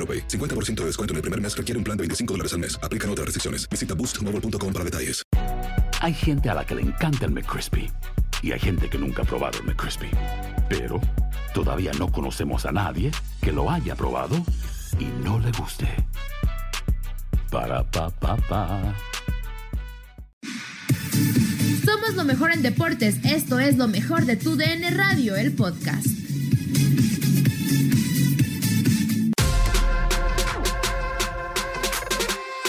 AroPay. 50% de descuento en el primer mes requiere un plan de 25 dólares al mes. Aplican otras restricciones. Visita boostmobile.com para detalles. Hay gente a la que le encanta el McCrispy y hay gente que nunca ha probado el McCrispy. Pero todavía no conocemos a nadie que lo haya probado y no le guste. Para pa pa pa. Somos lo mejor en deportes. Esto es lo mejor de tu DN Radio, el podcast.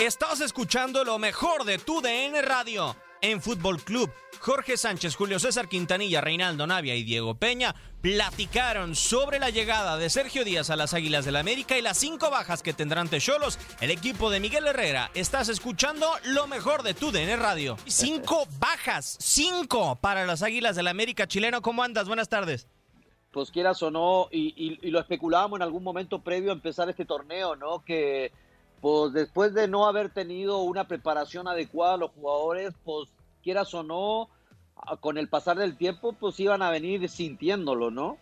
Estás escuchando lo mejor de tu DN Radio. En Fútbol Club, Jorge Sánchez, Julio César Quintanilla, Reinaldo Navia y Diego Peña platicaron sobre la llegada de Sergio Díaz a las Águilas del la América y las cinco bajas que tendrán Techolos. El equipo de Miguel Herrera. Estás escuchando lo mejor de tu DN Radio. Cinco bajas, cinco para las Águilas del la América. Chileno, ¿cómo andas? Buenas tardes pues quieras o no, y, y, y, lo especulábamos en algún momento previo a empezar este torneo, ¿no? Que pues después de no haber tenido una preparación adecuada los jugadores, pues quieras o no, con el pasar del tiempo, pues iban a venir sintiéndolo, ¿no?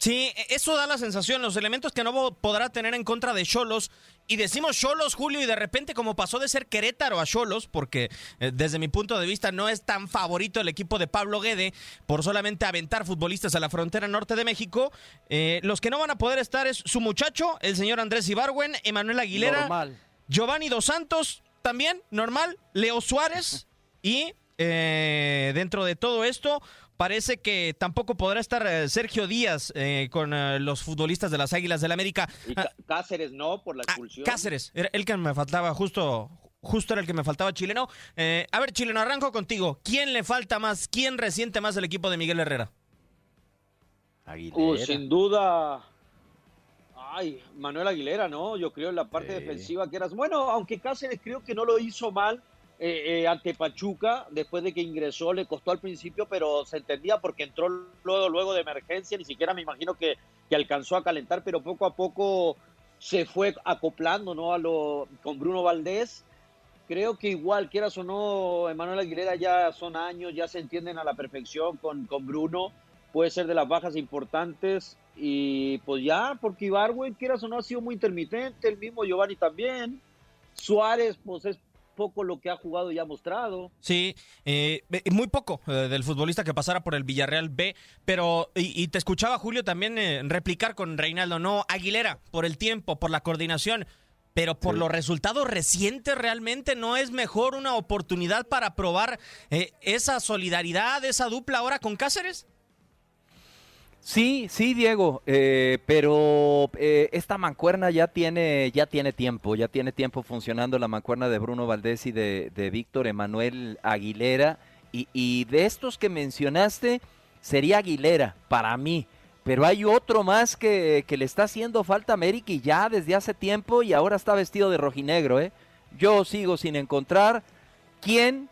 Sí, eso da la sensación, los elementos que no podrá tener en contra de Cholos. Y decimos Cholos, Julio, y de repente como pasó de ser Querétaro a Cholos, porque eh, desde mi punto de vista no es tan favorito el equipo de Pablo Guede por solamente aventar futbolistas a la frontera norte de México, eh, los que no van a poder estar es su muchacho, el señor Andrés Ibarwen, Emanuel Aguilera, Normal. Giovanni Dos Santos, también normal, Leo Suárez y eh, dentro de todo esto, parece que tampoco podrá estar eh, Sergio Díaz eh, con eh, los futbolistas de las Águilas del América. Y Cáceres no, por la expulsión. Ah, Cáceres, era el que me faltaba, justo, justo era el que me faltaba chileno. Eh, a ver, chileno, arranco contigo. ¿Quién le falta más? ¿Quién resiente más el equipo de Miguel Herrera? Aguilera. Uh, sin duda. Ay, Manuel Aguilera, ¿no? Yo creo en la parte sí. defensiva que eras. Bueno, aunque Cáceres creo que no lo hizo mal eh, eh, ante Pachuca, después de que ingresó, le costó al principio, pero se entendía porque entró luego, luego de emergencia, ni siquiera me imagino que, alcanzó a calentar, pero poco a poco se fue acoplando ¿no? a lo, con Bruno Valdés. Creo que igual, quieras o no, Emanuel Aguilera ya son años, ya se entienden a la perfección con, con Bruno, puede ser de las bajas importantes y pues ya, porque Ibarwen, quieras o no, ha sido muy intermitente, el mismo Giovanni también. Suárez, pues es poco lo que ha jugado y ha mostrado. Sí, eh, muy poco eh, del futbolista que pasara por el Villarreal B, pero y, y te escuchaba Julio también eh, replicar con Reinaldo, no, Aguilera, por el tiempo, por la coordinación, pero por sí. los resultados recientes realmente no es mejor una oportunidad para probar eh, esa solidaridad, esa dupla ahora con Cáceres. Sí, sí, Diego, eh, pero eh, esta mancuerna ya tiene, ya tiene tiempo, ya tiene tiempo funcionando la mancuerna de Bruno Valdés y de, Víctor Emanuel Aguilera. Y, de estos que mencionaste, sería Aguilera para mí. Pero hay otro más que, que le está haciendo falta a América y ya desde hace tiempo y ahora está vestido de rojinegro. ¿eh? Yo sigo sin encontrar quién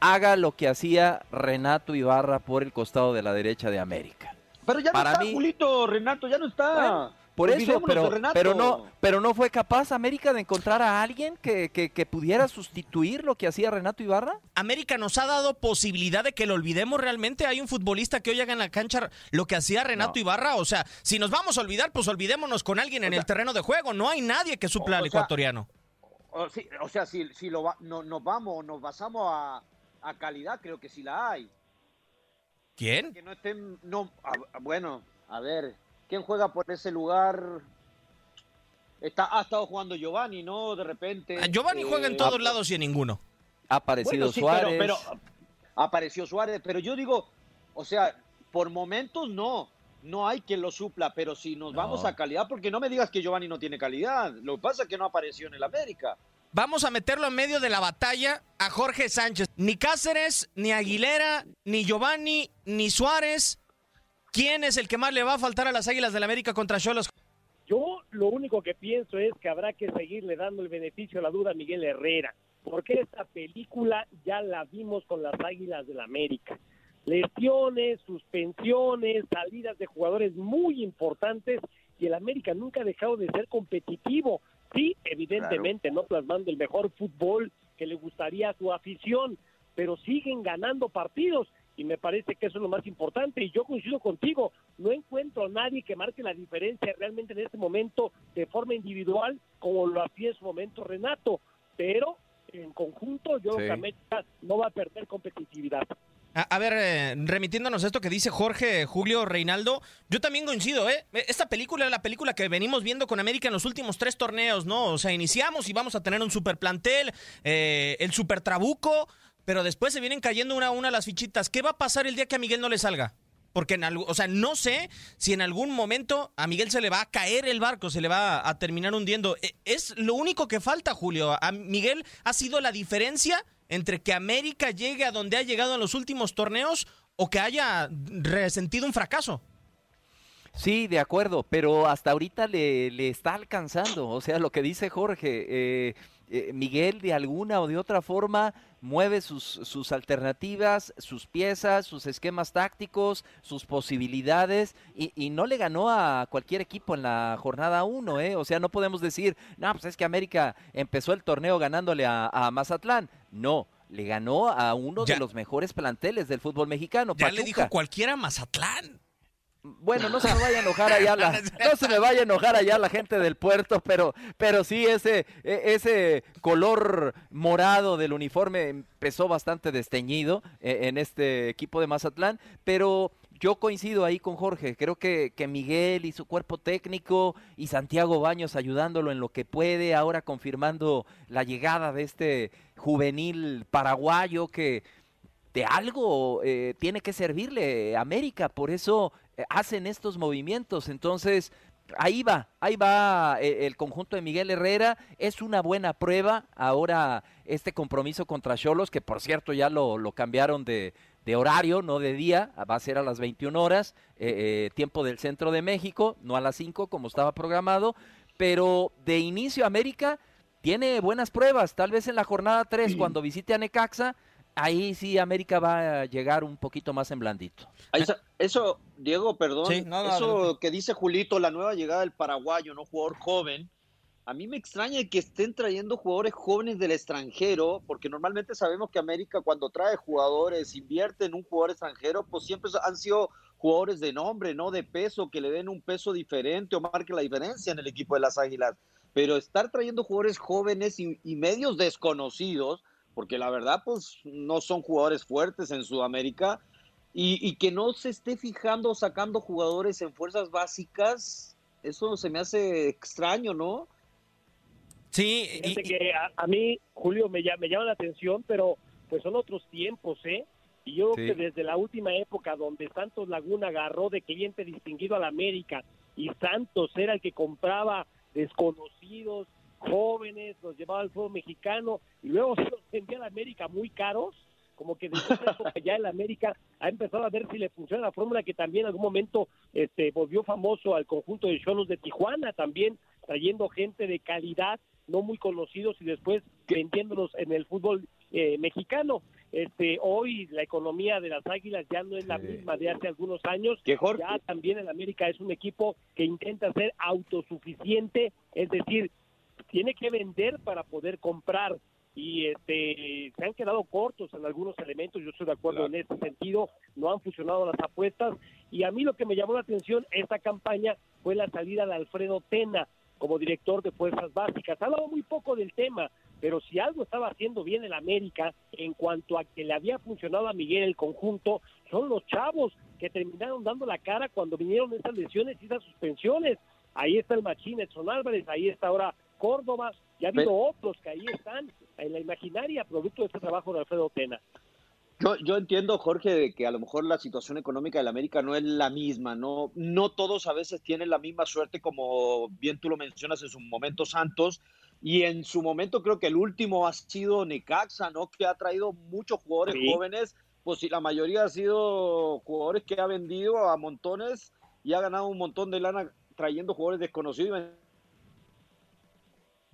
haga lo que hacía Renato Ibarra por el costado de la derecha de América. Pero ya no Para está, mí- Julito, Renato, ya no está. Bueno, Por eso, pero, pero, no, pero no fue capaz América de encontrar a alguien que, que, pudiera sustituir lo que hacía Renato Ibarra. América nos ha dado posibilidad de que lo olvidemos realmente. Hay un futbolista que hoy haga en la cancha lo que hacía Renato Ibarra. O sea, si nos vamos a olvidar, pues olvidémonos con alguien en el terreno de juego. No hay nadie que supla al ecuatoriano. O, sea, si, si lo no, nos vamos, nos basamos a, a, calidad, creo que sí la hay. ¿Quién? Que no estén, no, bueno, a ver, ¿quién juega por ese lugar? Está, ha estado jugando Giovanni, ¿no? De repente. Ah, Giovanni juega en eh, todos lados y en ninguno. Ha aparecido Suárez. Pero, apareció Suárez, pero yo digo, o sea, por momentos no, no hay quien lo supla, pero si nos vamos a calidad, porque no me digas que Giovanni no tiene calidad, lo que pasa es que no apareció en el América. Vamos a meterlo en medio de la batalla a Jorge Sánchez. Ni Cáceres, ni Aguilera, ni Giovanni, ni Suárez. ¿Quién es el que más le va a faltar a las Águilas del América contra Cholos? Yo lo único que pienso es que habrá que seguirle dando el beneficio a la duda a Miguel Herrera, porque esta película ya la vimos con las Águilas del América lesiones, suspensiones, salidas de jugadores muy importantes y el América nunca ha dejado de ser competitivo. Sí, evidentemente no plasmando el mejor fútbol que le gustaría a su afición, pero siguen ganando partidos y me parece que eso es lo más importante y yo coincido contigo, no encuentro a nadie que marque la diferencia realmente en este momento de forma individual como lo hacía en su momento Renato, pero en conjunto yo creo que América no va a perder competitividad. A, ver, eh, remitiéndonos a esto que dice Jorge Julio Reinaldo, yo también coincido, ¿eh? Esta película es la película que venimos viendo con América en los últimos tres torneos, ¿no? O sea, iniciamos y vamos a tener un super plantel, eh, el super trabuco, pero después se vienen cayendo una a una las fichitas. ¿Qué va a pasar el día que a Miguel no le salga? Porque, en algo, o sea, no sé si en algún momento a Miguel se le va a caer el barco, se le va a terminar hundiendo. E, es lo único que falta, Julio. A Miguel ha sido la diferencia entre que América llegue a donde ha llegado en los últimos torneos o que haya resentido un fracaso. Sí, de acuerdo, pero hasta ahorita le, le está alcanzando. O sea, lo que dice Jorge, eh, eh, Miguel de alguna o de otra forma mueve sus, sus, alternativas, sus piezas, sus esquemas tácticos, sus posibilidades y, y, no le ganó a cualquier equipo en la jornada 1, ¿eh? O sea, no podemos decir, no, pues es que América empezó el torneo ganándole a, a Mazatlán. No, le ganó a uno de los mejores planteles del fútbol mexicano. Ya le dijo cualquiera Mazatlán. Bueno, no se me vaya a enojar allá la, no se me vaya a enojar allá la gente del puerto, pero, pero sí ese, e, ese color morado del uniforme empezó bastante desteñido e, en este equipo de Mazatlán, pero yo coincido ahí con Jorge, creo que, que, Miguel y su cuerpo técnico y Santiago Baños ayudándolo en lo que puede, ahora confirmando la llegada de este juvenil paraguayo que de algo eh, tiene que servirle América, por eso hacen estos movimientos, entonces ahí va, ahí va eh, el conjunto de Miguel Herrera, es una buena prueba. Ahora este compromiso contra Cholos, que por cierto ya lo, lo cambiaron de, de horario, no de día, va a ser a las 21 horas, eh, eh, tiempo del centro de México, no a las 5 como estaba programado, pero de inicio América tiene buenas pruebas, tal vez en la jornada 3 cuando visite a Necaxa, ahí sí América va a llegar un poquito más en blandito. Eso, Diego, perdón, eso que dice Julito, la nueva llegada del paraguayo, no jugador joven, a mí me extraña que estén trayendo jugadores jóvenes del extranjero, porque normalmente sabemos que América cuando trae jugadores, invierte en un jugador extranjero, pues siempre han sido jugadores de nombre, no de peso, que le den un peso diferente o marque la diferencia en el equipo de las Águilas. Pero estar trayendo jugadores jóvenes y, medios desconocidos, porque la verdad, pues no son jugadores fuertes en Sudamérica, y, y que no se esté fijando sacando jugadores en fuerzas básicas, eso se me hace extraño, ¿no? Sí, y, que a, mí, Julio, me, me llama la atención, pero pues son otros tiempos, ¿eh? Y yo creo que desde la última época donde Santos Laguna agarró de cliente distinguido a la América y Santos era el que compraba desconocidos, jóvenes, los llevaba al fútbol mexicano y luego se los vendía a la América muy caros, como que desde esa época ya el América ha empezado a ver si le funciona la fórmula que también en algún momento este volvió famoso al conjunto de Cholos de Tijuana, también trayendo gente de calidad no muy conocidos y después vendiéndolos en el fútbol eh, mexicano. Este, hoy la economía de las Águilas ya no es la misma de hace algunos años. Ya también el América es un equipo que intenta ser autosuficiente, es decir, tiene que vender para poder comprar y este se han quedado cortos en algunos elementos, yo estoy de acuerdo en ese sentido, no han funcionado las apuestas y a mí lo que me llamó la atención esta campaña fue la salida de Alfredo Tena como director de Fuerzas Básicas. Ha hablado muy poco del tema, pero si algo estaba haciendo bien el América en cuanto a que le había funcionado a Miguel el conjunto, son los chavos que terminaron dando la cara cuando vinieron esas lesiones y esas suspensiones. Ahí está el Machín Edson Álvarez, ahí está ahora Córdoba, y ha habido otros que ahí están en la imaginaria producto de este trabajo de Alfredo Tena. Yo, yo entiendo, Jorge, de que a lo mejor la situación económica de la América no es la misma, no, no todos a veces tienen la misma suerte como bien tú lo mencionas en su momento Santos, y en su momento creo que el último ha sido Necaxa, ¿no? Que ha traído muchos jugadores jóvenes, pues si la mayoría ha sido jugadores que ha vendido a montones y ha ganado un montón de lana trayendo jugadores desconocidos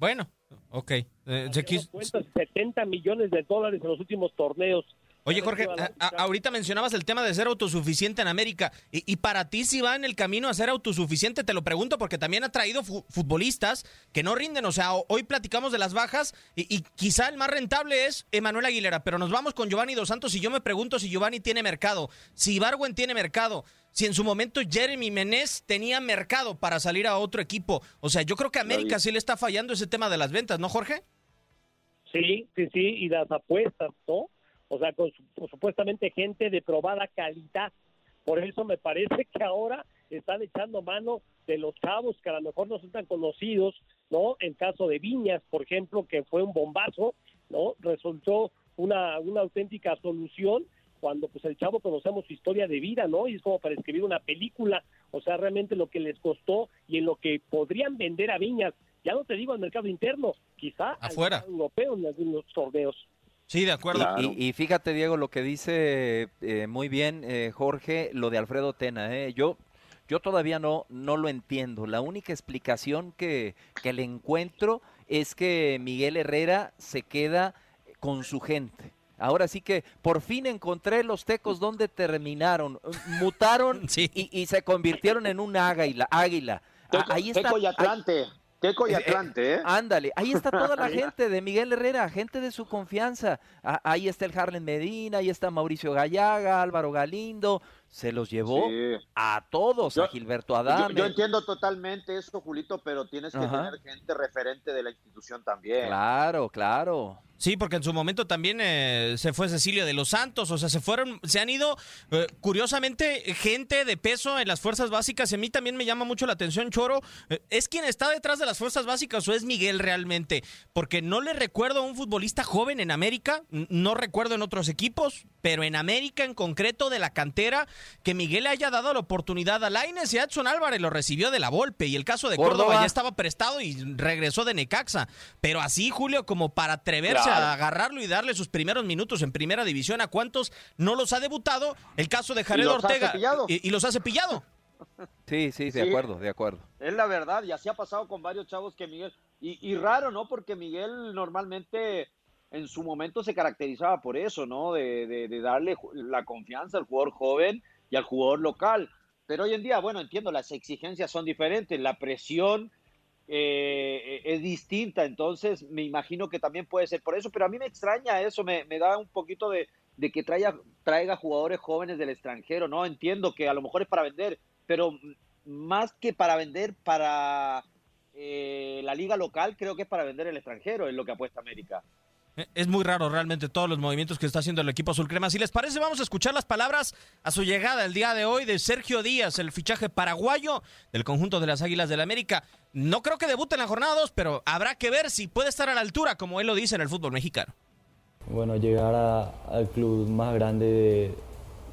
bueno, ok. Eh, 70 millones de dólares en los últimos torneos. Oye, Jorge, ahorita mencionabas el tema de ser autosuficiente en América. Y, para ti, si va en el camino a ser autosuficiente, te lo pregunto porque también ha traído futbolistas que no rinden. O sea, hoy platicamos de las bajas y, y, quizá el más rentable es Emanuel Aguilera. Pero nos vamos con Giovanni Dos Santos y yo me pregunto si Giovanni tiene mercado, si Barwen tiene mercado si en su momento Jeremy Menez tenía mercado para salir a otro equipo. O sea, yo creo que a América sí le está fallando ese tema de las ventas, ¿no, Jorge? Sí, sí, sí, y las apuestas, ¿no? O sea, con, supuestamente gente de probada calidad. Por eso me parece que ahora están echando mano de los chavos que a lo mejor no son tan conocidos, ¿no? En caso de Viñas, por ejemplo, que fue un bombazo, ¿no? Resultó una, una auténtica solución cuando pues el chavo conocemos su historia de vida, ¿no? Y es como para escribir una película, o sea, realmente lo que les costó y en lo que podrían vender a Viñas, ya no te digo al mercado interno, quizá afuera al europeo en algunos torneos. Sí, de acuerdo. Y, fíjate, Diego, lo que dice eh, muy bien eh, Jorge, lo de Alfredo Tena. Eh. Yo, yo todavía no, no lo entiendo. La única explicación que, que le encuentro es que Miguel Herrera se queda con su gente. Ahora sí que por fin encontré los tecos donde terminaron. Mutaron y, se convirtieron en un águila. águila. ahí está, teco y Atlante. Teco y eh, eh, Atlante, ¿eh? Ándale, ahí está toda la gente de Miguel Herrera, gente de su confianza. ahí está el Harlem Medina, ahí está Mauricio Gallaga, Álvaro Galindo, se los llevó a todos, a Gilberto Adame. Yo, entiendo totalmente eso, Julito, pero tienes que tener gente referente de la institución también. Claro, claro. Sí, porque en su momento también eh, se fue Cecilio de los Santos, o sea, se fueron, se han ido, eh, curiosamente, gente de peso en las fuerzas básicas, y a mí también me llama mucho la atención, Choro, eh, ¿es quien está detrás de las fuerzas básicas o es Miguel realmente? Porque no le recuerdo a un futbolista joven en América, no recuerdo en otros equipos, pero en América en concreto de la cantera, que Miguel le haya dado la oportunidad a Laines y a Edson Álvarez lo recibió de la Volpe, y el caso de Córdoba, ya estaba prestado y regresó de Necaxa, pero así, Julio, como para atreverse agarrarlo y darle sus primeros minutos en primera división. ¿A cuántos no los ha debutado? El caso de Jared Ortega. Y, los ha cepillado. Sí, sí, de acuerdo, de acuerdo. Es la verdad, y así ha pasado con varios chavos que Miguel. Y, raro, ¿no? Porque Miguel normalmente en su momento se caracterizaba por eso, ¿no? De, de, darle la confianza al jugador joven y al jugador local. Pero hoy en día, bueno, entiendo, las exigencias son diferentes, la presión eh, es distinta, entonces me imagino que también puede ser por eso, pero a mí me extraña eso, me, da un poquito de, que traiga, traiga jugadores jóvenes del extranjero, ¿no? Entiendo que a lo mejor es para vender, pero más que para vender para eh, la liga local, creo que es para vender el extranjero, es lo que apuesta América. Eh, es muy raro realmente todos los movimientos que está haciendo el equipo azul crema. Si les parece, vamos a escuchar las palabras a su llegada el día de hoy de Sergio Díaz, el fichaje paraguayo del conjunto de las Águilas del la América. No creo que debute en la jornada 2, pero habrá que ver si puede estar a la altura, como él lo dice en el fútbol mexicano. Bueno, llegar al club más grande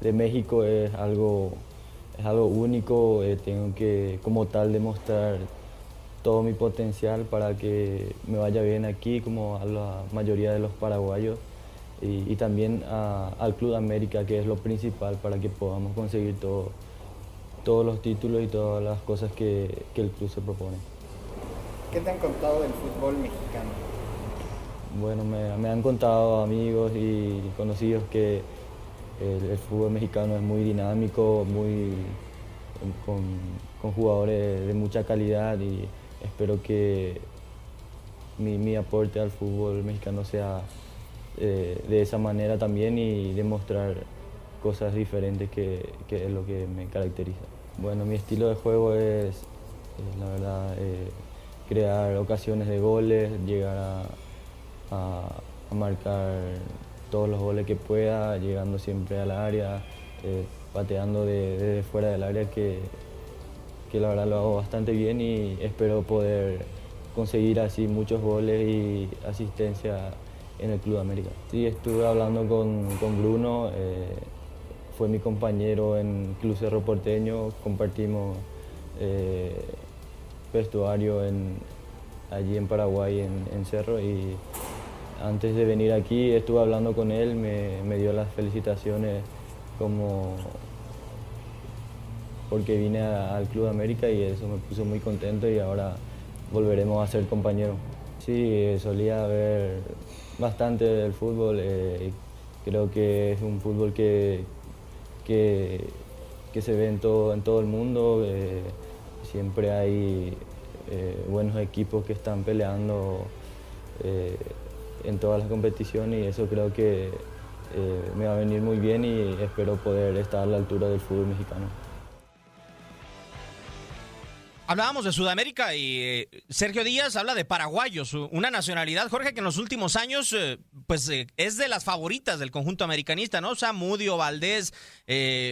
de, México es algo, es algo único. Eh, tengo que, como tal, demostrar todo mi potencial para que me vaya bien aquí, como a la mayoría de los paraguayos, y, también al Club América, que es lo principal para que podamos conseguir todo, todos los títulos y todas las cosas que, el club se propone. ¿Qué te han contado del fútbol mexicano? Bueno, me, han contado amigos y conocidos que el, fútbol mexicano es muy dinámico, muy con, jugadores de mucha calidad y espero que mi, aporte al fútbol mexicano sea eh, de esa manera también y demostrar cosas diferentes que, es lo que me caracteriza. Bueno, mi estilo de juego es, la verdad, eh, crear ocasiones de goles, llegar a, marcar todos los goles que pueda, llegando siempre al área, eh, pateando desde fuera del área, que, que la verdad lo hago bastante bien y espero poder conseguir así muchos goles y asistencia en el Club América. Sí, estuve hablando con, Bruno, eh, fue mi compañero en Club Cerro Porteño, compartimos eh, vestuario en, allí en Paraguay, en, Cerro, y antes de venir aquí estuve hablando con él, me, dio las felicitaciones como porque vine al Club América y eso me puso muy contento y ahora volveremos a ser compañeros. Sí, solía ver bastante del fútbol, eh, creo que es un fútbol que, que, se ve en todo, en todo el mundo, eh, siempre hay eh, buenos equipos que están peleando en todas las competiciones y eso creo que me va a venir muy bien y espero poder estar a la altura del fútbol mexicano. Hablábamos de Sudamérica y eh, Sergio Díaz habla de paraguayos, una nacionalidad, Jorge, que en los últimos años eh, pues eh, es de las favoritas del conjunto americanista, ¿no? Samudio, Valdés,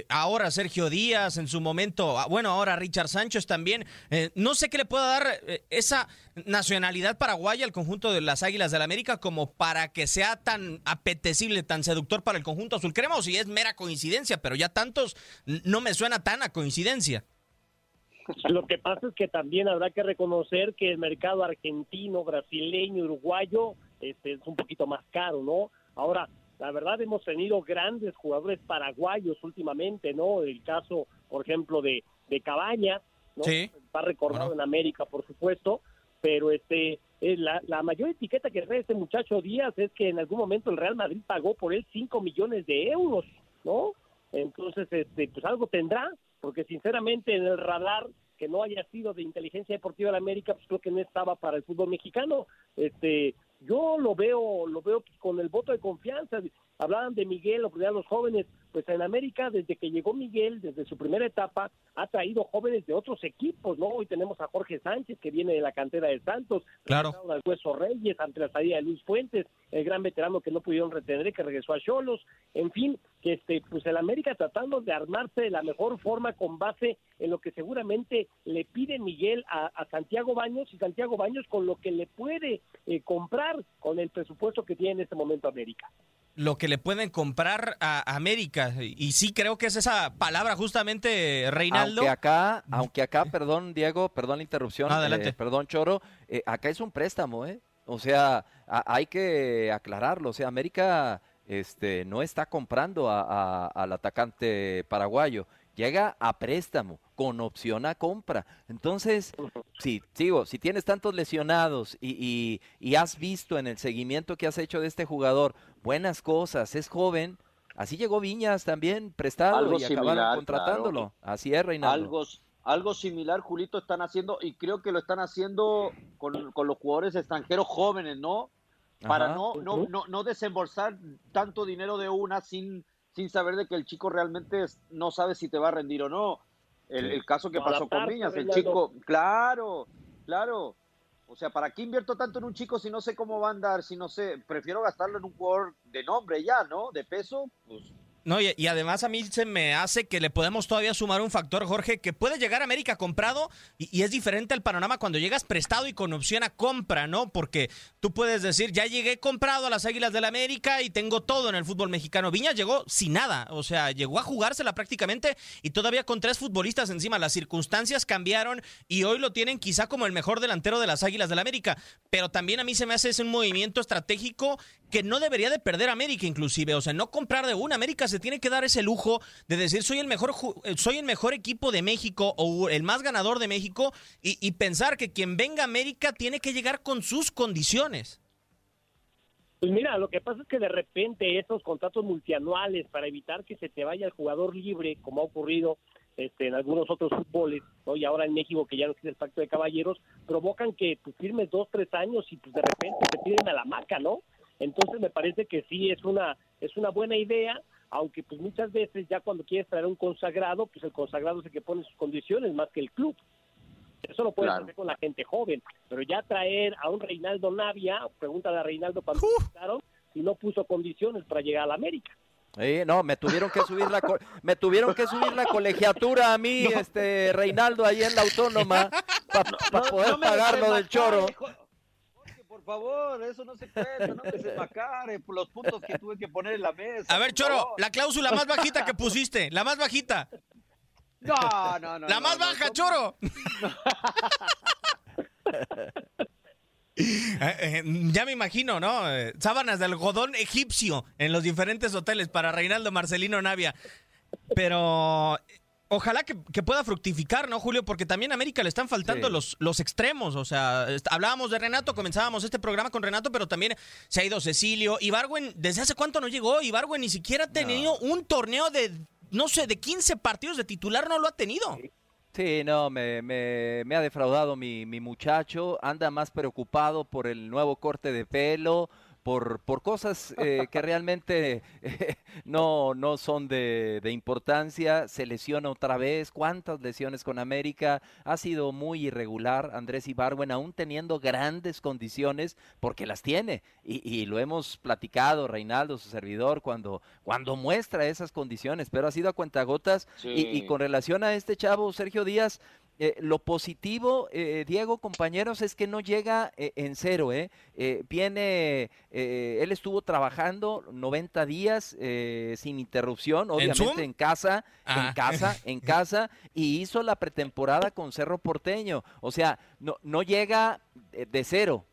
ahora Sergio Díaz, en su momento, ah, bueno, ahora Richard Sánchez también. no sé qué le pueda dar esa nacionalidad paraguaya al conjunto de las Águilas del la América como para que sea tan apetecible, tan seductor para el conjunto azul crema si es mera coincidencia, pero ya tantos no me suena tan a coincidencia. Lo que pasa es que también habrá que reconocer que el mercado argentino, brasileño, uruguayo este, es un poquito más caro, ¿no? Ahora, la verdad hemos tenido grandes jugadores paraguayos últimamente, ¿no? El caso, por ejemplo, de, de Cabañas, ¿no? Sí. Está recordado en América, por supuesto, pero este eh, la, la mayor etiqueta que trae este muchacho Díaz es que en algún momento el Real Madrid pagó por él 5 millones de euros, ¿no? Entonces, este, pues algo tendrá, porque sinceramente en el radar que no haya sido de inteligencia deportiva de la América, pues creo que no estaba para el fútbol mexicano. Este, yo lo veo, lo veo con el voto de confianza. Hablaban de Miguel, o de los jóvenes, pues en América, desde que llegó Miguel, desde su primera etapa, ha traído jóvenes de otros equipos, ¿no? Hoy tenemos a Jorge Sánchez, que viene de la cantera de Santos, claro. al Hueso Reyes, ante la salida de Luis Fuentes, el gran veterano que no pudieron retener, que regresó a Cholos, en fin, que este, pues el América tratando de armarse de la mejor forma con base en lo que seguramente le pide Miguel a, Santiago Baños, y Santiago Baños con lo que le puede eh, comprar con el presupuesto que tiene en este momento América lo que le pueden comprar a América. Y sí creo que es esa palabra justamente, Reinaldo. Aunque acá, aunque acá, perdón Diego, perdón la interrupción, Adelante. Eh, perdón Choro, eh, acá es un préstamo, ¿eh? O sea, hay que aclararlo. O sea, América este, no está comprando al atacante paraguayo llega a préstamo con opción a compra. Entonces, si, sigo, si tienes tantos lesionados y, has visto en el seguimiento que has hecho de este jugador buenas cosas, es joven, así llegó Viñas también prestado y acabaron contratándolo. Así es, Reinaldo. Algo, algo similar, Julito, están haciendo y creo que lo están haciendo con, los jugadores extranjeros jóvenes, ¿no? Para no, no, no, no desembolsar tanto dinero de una sin sin saber de que el chico realmente no sabe si te va a rendir o no. El, caso que pasó con Viñas, el chico, claro, claro. O sea, ¿para qué invierto tanto en un chico si no sé cómo va a andar? Si no sé, prefiero gastarlo en un jugador de nombre ya, ¿no? De peso, pues no, y, además a mí se me hace que le podemos todavía sumar un factor, Jorge, que puede llegar a América comprado y, es diferente al panorama cuando llegas prestado y con opción a compra, ¿no? Porque tú puedes decir, ya llegué comprado a las Águilas del la América y tengo todo en el fútbol mexicano. Viña llegó sin nada, o sea, llegó a jugársela prácticamente y todavía con tres futbolistas encima. Las circunstancias cambiaron y hoy lo tienen quizá como el mejor delantero de las Águilas del la América. Pero también a mí se me hace ese un movimiento estratégico que no debería de perder América inclusive, o sea, no comprar de una. América se tiene que dar ese lujo de decir soy el mejor eh, soy el mejor equipo de México o el más ganador de México y, pensar que quien venga a América tiene que llegar con sus condiciones. Pues mira, lo que pasa es que de repente estos contratos multianuales para evitar que se te vaya el jugador libre, como ha ocurrido este, en algunos otros fútboles, ¿no? y ahora en México que ya no existe el pacto de caballeros, provocan que pues, firmes dos, tres años y pues de repente te piden a la maca, ¿no? Entonces me parece que sí es una es una buena idea, aunque pues muchas veces ya cuando quieres traer un consagrado, pues el consagrado es el que pone sus condiciones más que el club. Eso lo puedes hacer con la gente joven, pero ya traer a un Reinaldo Navia, pregunta a Reinaldo cuando uh. si no puso condiciones para llegar a la América. no, me tuvieron que subir la me tuvieron que subir la colegiatura a mí, este Reinaldo ahí en la autónoma para poder pagar lo del choro favor, eso no se cuenta, no me se macare por los puntos que tuve que poner en la mesa. A ver, Choro, la cláusula más bajita que pusiste, la más bajita. No, no, no. La más baja, Choro. Eh, eh, ya me imagino, ¿no? Eh, sábanas de algodón egipcio en los diferentes hoteles para Reinaldo Marcelino Navia. Pero Ojalá que, pueda fructificar, ¿no, Julio? Porque también a América le están faltando los, los extremos. O sea, hablábamos de Renato, comenzábamos este programa con Renato, pero también se ha ido Cecilio. Ibargüen, ¿desde hace cuánto no llegó? Ibargüen ni siquiera ha tenido un torneo de, no sé, de 15 partidos de titular, no lo ha tenido. Sí, no, me, me, me ha defraudado mi, mi muchacho. Anda más preocupado por el nuevo corte de pelo por, por cosas eh, que realmente eh, no, no son de, de, importancia. Se lesiona otra vez. ¿Cuántas lesiones con América? Ha sido muy irregular Andrés Ibarwen, aún teniendo grandes condiciones, porque las tiene. Y, y, lo hemos platicado, Reinaldo, su servidor, cuando, cuando muestra esas condiciones, pero ha sido a cuentagotas. Y, y con relación a este chavo, Sergio Díaz, eh, lo positivo, eh, Diego, compañeros, es que no llega eh, en cero. ¿eh? viene, él estuvo trabajando 90 días sin interrupción, obviamente ¿En, casa, en ah. casa, en casa, y hizo la pretemporada con Cerro Porteño. O sea, no, no llega de cero.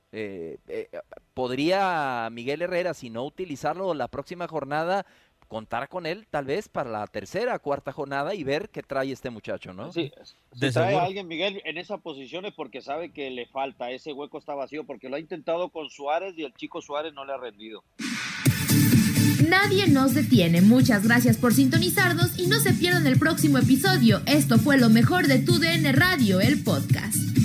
podría Miguel Herrera, si no utilizarlo la próxima jornada, contar con él tal vez para la tercera, cuarta jornada y ver qué trae este muchacho, ¿no? Sí, si trae a alguien, Miguel, en esa posición es porque sabe que le falta, ese hueco está vacío, porque lo ha intentado con Suárez y el chico Suárez no le ha rendido. Nadie nos detiene. Muchas gracias por sintonizarnos y no se pierdan el próximo episodio. Esto fue lo mejor de tu DN Radio, el podcast.